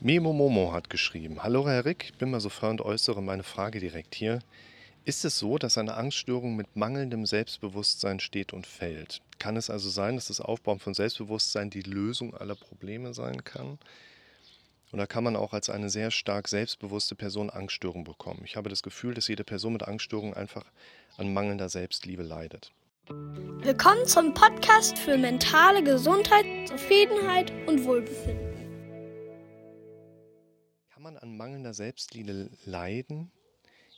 Memo Momo hat geschrieben: Hallo Herr Rick, ich bin mal so frei und äußere meine Frage direkt hier. Ist es so, dass eine Angststörung mit mangelndem Selbstbewusstsein steht und fällt? Kann es also sein, dass das Aufbauen von Selbstbewusstsein die Lösung aller Probleme sein kann? Oder kann man auch als eine sehr stark selbstbewusste Person Angststörung bekommen? Ich habe das Gefühl, dass jede Person mit Angststörung einfach an mangelnder Selbstliebe leidet. Willkommen zum Podcast für mentale Gesundheit, Zufriedenheit und Wohlbefinden. Kann man an mangelnder Selbstliebe leiden?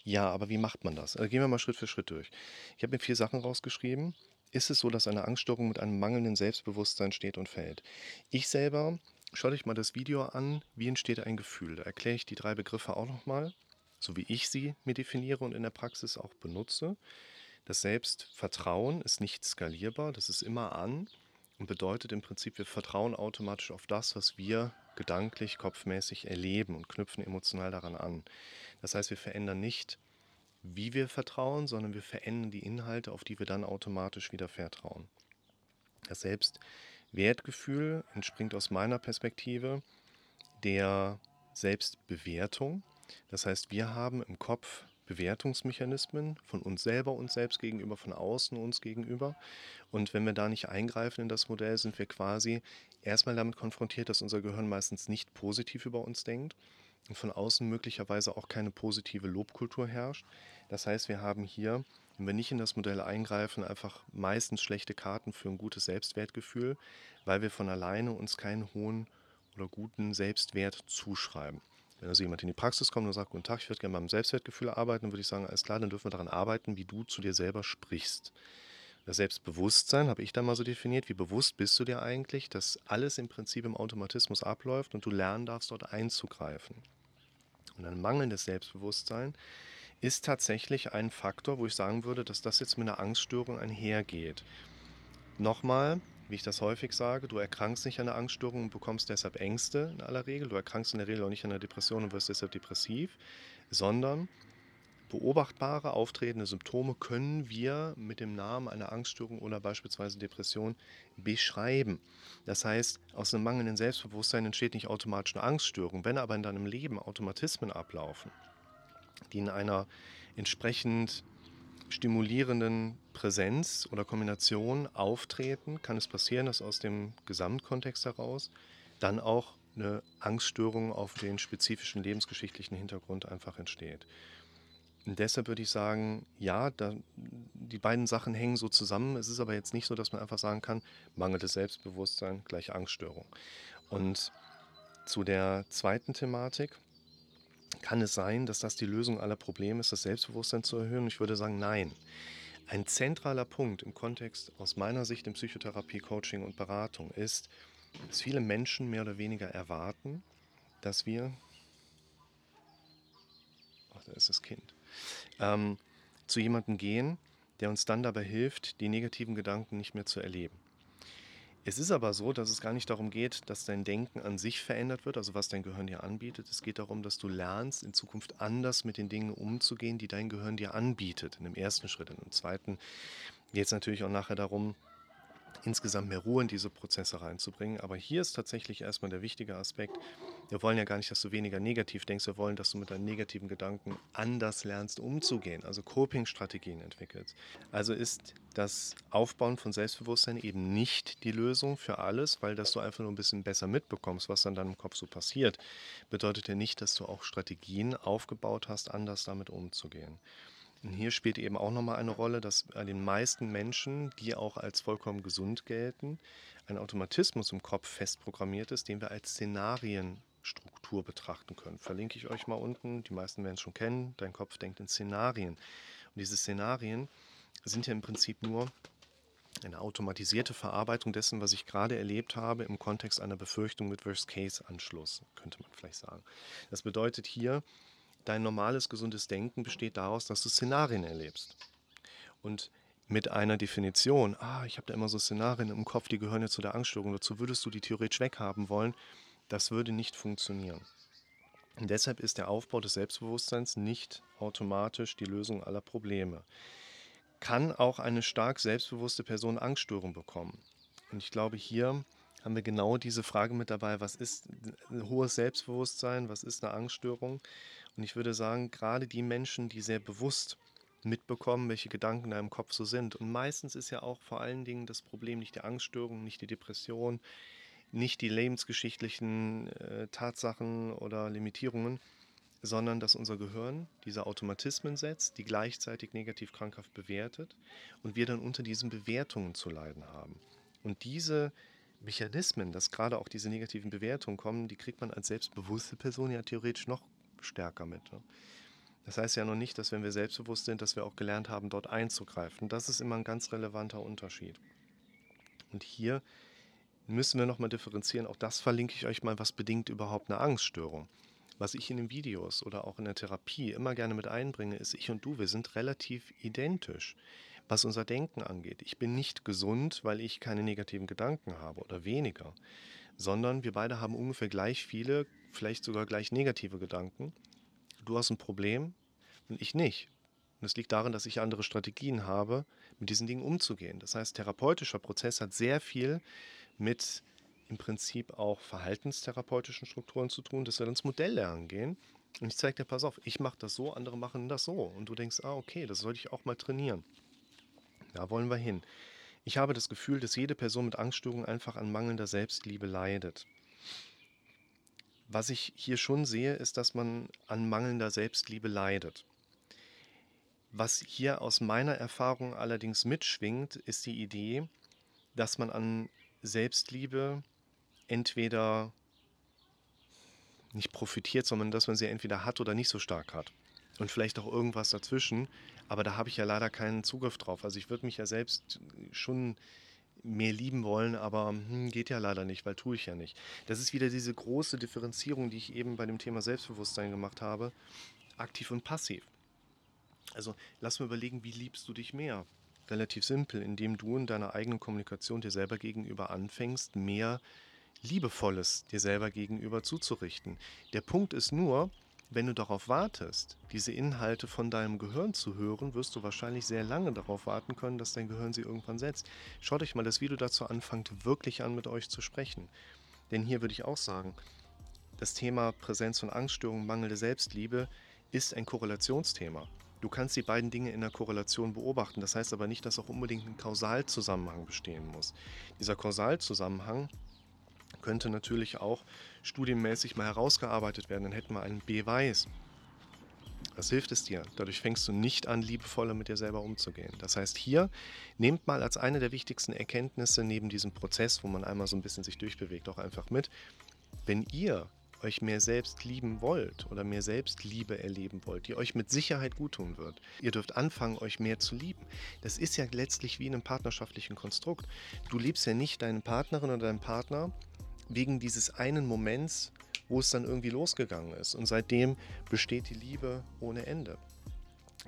Ja, aber wie macht man das? Also gehen wir mal Schritt für Schritt durch. Ich habe mir vier Sachen rausgeschrieben. Ist es so, dass eine Angststörung mit einem mangelnden Selbstbewusstsein steht und fällt? Ich selber, schaut euch mal das Video an, wie entsteht ein Gefühl. Da erkläre ich die drei Begriffe auch nochmal, so wie ich sie mir definiere und in der Praxis auch benutze. Das Selbstvertrauen ist nicht skalierbar, das ist immer an und bedeutet im Prinzip, wir vertrauen automatisch auf das, was wir gedanklich, kopfmäßig erleben und knüpfen emotional daran an. Das heißt, wir verändern nicht, wie wir vertrauen, sondern wir verändern die Inhalte, auf die wir dann automatisch wieder vertrauen. Das Selbstwertgefühl entspringt aus meiner Perspektive der Selbstbewertung. Das heißt, wir haben im Kopf Bewertungsmechanismen von uns selber uns selbst gegenüber, von außen uns gegenüber. Und wenn wir da nicht eingreifen in das Modell, sind wir quasi erstmal damit konfrontiert, dass unser Gehirn meistens nicht positiv über uns denkt und von außen möglicherweise auch keine positive Lobkultur herrscht. Das heißt, wir haben hier, wenn wir nicht in das Modell eingreifen, einfach meistens schlechte Karten für ein gutes Selbstwertgefühl, weil wir von alleine uns keinen hohen oder guten Selbstwert zuschreiben. Wenn also jemand in die Praxis kommt und sagt, guten Tag, ich würde gerne mit meinem Selbstwertgefühl arbeiten, dann würde ich sagen, alles klar, dann dürfen wir daran arbeiten, wie du zu dir selber sprichst. Das Selbstbewusstsein habe ich dann mal so definiert, wie bewusst bist du dir eigentlich, dass alles im Prinzip im Automatismus abläuft und du lernen darfst, dort einzugreifen. Und ein mangelndes Selbstbewusstsein ist tatsächlich ein Faktor, wo ich sagen würde, dass das jetzt mit einer Angststörung einhergeht. Nochmal, wie ich das häufig sage, du erkrankst nicht an einer Angststörung und bekommst deshalb Ängste in aller Regel. Du erkrankst in der Regel auch nicht an einer Depression und wirst deshalb depressiv, sondern beobachtbare auftretende Symptome können wir mit dem Namen einer Angststörung oder beispielsweise Depression beschreiben. Das heißt, aus einem mangelnden Selbstbewusstsein entsteht nicht automatisch eine Angststörung. Wenn aber in deinem Leben Automatismen ablaufen, die in einer entsprechend stimulierenden Präsenz oder Kombination auftreten, kann es passieren, dass aus dem Gesamtkontext heraus dann auch eine Angststörung auf den spezifischen lebensgeschichtlichen Hintergrund einfach entsteht. Und deshalb würde ich sagen, ja, da, die beiden Sachen hängen so zusammen. Es ist aber jetzt nicht so, dass man einfach sagen kann, mangelndes Selbstbewusstsein gleich Angststörung. Und zu der zweiten Thematik, kann es sein, dass das die Lösung aller Probleme ist, das Selbstbewusstsein zu erhöhen? Ich würde sagen, nein. Ein zentraler Punkt im Kontext aus meiner Sicht in Psychotherapie, Coaching und Beratung ist, dass viele Menschen mehr oder weniger erwarten, dass wir, ach, da ist das Kind, ähm, zu jemandem gehen, der uns dann dabei hilft, die negativen Gedanken nicht mehr zu erleben. Es ist aber so, dass es gar nicht darum geht, dass dein Denken an sich verändert wird, also was dein Gehirn dir anbietet. Es geht darum, dass du lernst, in Zukunft anders mit den Dingen umzugehen, die dein Gehirn dir anbietet. In dem ersten Schritt. In dem zweiten geht es natürlich auch nachher darum, insgesamt mehr Ruhe in diese Prozesse reinzubringen. Aber hier ist tatsächlich erstmal der wichtige Aspekt. Wir wollen ja gar nicht, dass du weniger negativ denkst. Wir wollen, dass du mit deinen negativen Gedanken anders lernst umzugehen, also Coping-Strategien entwickelst. Also ist das Aufbauen von Selbstbewusstsein eben nicht die Lösung für alles, weil dass du einfach nur ein bisschen besser mitbekommst, was dann in deinem Kopf so passiert, bedeutet ja nicht, dass du auch Strategien aufgebaut hast, anders damit umzugehen. Und hier spielt eben auch nochmal eine Rolle, dass bei den meisten Menschen, die auch als vollkommen gesund gelten, ein Automatismus im Kopf festprogrammiert ist, den wir als Szenarienstruktur betrachten können. Verlinke ich euch mal unten. Die meisten werden es schon kennen. Dein Kopf denkt in Szenarien. Und diese Szenarien sind ja im Prinzip nur eine automatisierte Verarbeitung dessen, was ich gerade erlebt habe, im Kontext einer Befürchtung mit Worst-Case-Anschluss, könnte man vielleicht sagen. Das bedeutet hier, dein normales, gesundes Denken besteht daraus, dass du Szenarien erlebst. Und mit einer Definition, ah, ich habe da immer so Szenarien im Kopf, die gehören ja zu der Angststörung, dazu würdest du die theoretisch weghaben wollen, das würde nicht funktionieren. Und deshalb ist der Aufbau des Selbstbewusstseins nicht automatisch die Lösung aller Probleme. Kann auch eine stark selbstbewusste Person Angststörung bekommen? Und ich glaube, hier haben wir genau diese Frage mit dabei, was ist ein hohes Selbstbewusstsein, was ist eine Angststörung? Und ich würde sagen, gerade die Menschen, die sehr bewusst mitbekommen, welche Gedanken in deinem Kopf so sind. Und meistens ist ja auch vor allen Dingen das Problem nicht die Angststörung, nicht die Depression, nicht die lebensgeschichtlichen äh, Tatsachen oder Limitierungen, sondern dass unser Gehirn diese Automatismen setzt, die gleichzeitig negativ krankhaft bewertet und wir dann unter diesen Bewertungen zu leiden haben. Und diese Mechanismen, dass gerade auch diese negativen Bewertungen kommen, die kriegt man als selbstbewusste Person ja theoretisch noch stärker mit. Ne? Das heißt ja noch nicht, dass wenn wir selbstbewusst sind, dass wir auch gelernt haben, dort einzugreifen. Das ist immer ein ganz relevanter Unterschied. Und hier müssen wir nochmal differenzieren. Auch das verlinke ich euch mal, was bedingt überhaupt eine Angststörung. Was ich in den Videos oder auch in der Therapie immer gerne mit einbringe, ist, ich und du, wir sind relativ identisch was unser Denken angeht. Ich bin nicht gesund, weil ich keine negativen Gedanken habe oder weniger, sondern wir beide haben ungefähr gleich viele, vielleicht sogar gleich negative Gedanken. Du hast ein Problem und ich nicht. Und es liegt darin, dass ich andere Strategien habe, mit diesen Dingen umzugehen. Das heißt, therapeutischer Prozess hat sehr viel mit im Prinzip auch verhaltenstherapeutischen Strukturen zu tun, dass wir ins Modelllernen gehen. Und ich zeige dir, pass auf, ich mache das so, andere machen das so. Und du denkst, ah, okay, das sollte ich auch mal trainieren. Da wollen wir hin. Ich habe das Gefühl, dass jede Person mit Angststörungen einfach an mangelnder Selbstliebe leidet. Was ich hier schon sehe, ist, dass man an mangelnder Selbstliebe leidet. Was hier aus meiner Erfahrung allerdings mitschwingt, ist die Idee, dass man an Selbstliebe entweder nicht profitiert, sondern dass man sie entweder hat oder nicht so stark hat und vielleicht auch irgendwas dazwischen. Aber da habe ich ja leider keinen Zugriff drauf. Also ich würde mich ja selbst schon mehr lieben wollen, aber hm, geht ja leider nicht, weil tue ich ja nicht. Das ist wieder diese große Differenzierung, die ich eben bei dem Thema Selbstbewusstsein gemacht habe. Aktiv und passiv. Also lass mal überlegen, wie liebst du dich mehr? Relativ simpel, indem du in deiner eigenen Kommunikation dir selber gegenüber anfängst, mehr Liebevolles dir selber gegenüber zuzurichten. Der Punkt ist nur, wenn du darauf wartest, diese Inhalte von deinem Gehirn zu hören, wirst du wahrscheinlich sehr lange darauf warten können, dass dein Gehirn sie irgendwann setzt. Schaut euch mal das Video dazu anfangt, wirklich an mit euch zu sprechen. Denn hier würde ich auch sagen, das Thema Präsenz von Angststörungen, mangelnde Selbstliebe ist ein Korrelationsthema. Du kannst die beiden Dinge in der Korrelation beobachten. Das heißt aber nicht, dass auch unbedingt ein Kausalzusammenhang bestehen muss. Dieser Kausalzusammenhang könnte natürlich auch studienmäßig mal herausgearbeitet werden. Dann hätten wir einen Beweis. Was hilft es dir? Dadurch fängst du nicht an, liebevoller mit dir selber umzugehen. Das heißt, hier nehmt mal als eine der wichtigsten Erkenntnisse neben diesem Prozess, wo man einmal so ein bisschen sich durchbewegt, auch einfach mit, wenn ihr euch mehr selbst lieben wollt oder mehr Selbstliebe erleben wollt, die euch mit Sicherheit guttun wird. Ihr dürft anfangen, euch mehr zu lieben. Das ist ja letztlich wie in einem partnerschaftlichen Konstrukt. Du liebst ja nicht deine Partnerin oder deinen Partner, wegen dieses einen Moments, wo es dann irgendwie losgegangen ist. Und seitdem besteht die Liebe ohne Ende.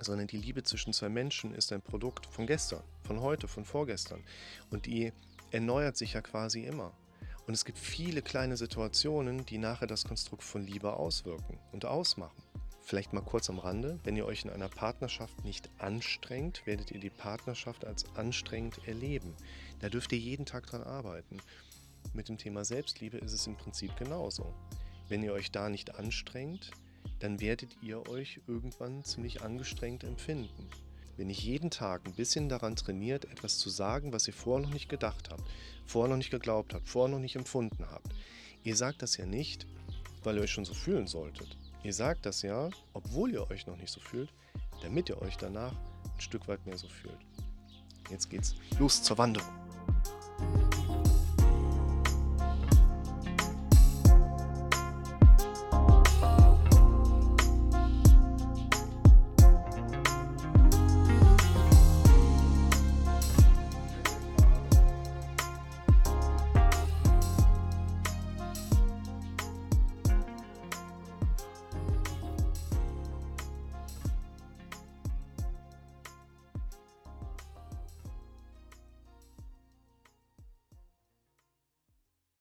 Sondern die Liebe zwischen zwei Menschen ist ein Produkt von gestern, von heute, von vorgestern. Und die erneuert sich ja quasi immer. Und es gibt viele kleine Situationen, die nachher das Konstrukt von Liebe auswirken und ausmachen. Vielleicht mal kurz am Rande, wenn ihr euch in einer Partnerschaft nicht anstrengt, werdet ihr die Partnerschaft als anstrengend erleben. Da dürft ihr jeden Tag dran arbeiten. Mit dem Thema Selbstliebe ist es im Prinzip genauso. Wenn ihr euch da nicht anstrengt, dann werdet ihr euch irgendwann ziemlich angestrengt empfinden. Wenn ich jeden Tag ein bisschen daran trainiert, etwas zu sagen, was ihr vorher noch nicht gedacht habt, vorher noch nicht geglaubt habt, vorher noch nicht empfunden habt. Ihr sagt das ja nicht, weil ihr euch schon so fühlen solltet. Ihr sagt das ja, obwohl ihr euch noch nicht so fühlt, damit ihr euch danach ein Stück weit mehr so fühlt. Jetzt geht's los zur Wanderung.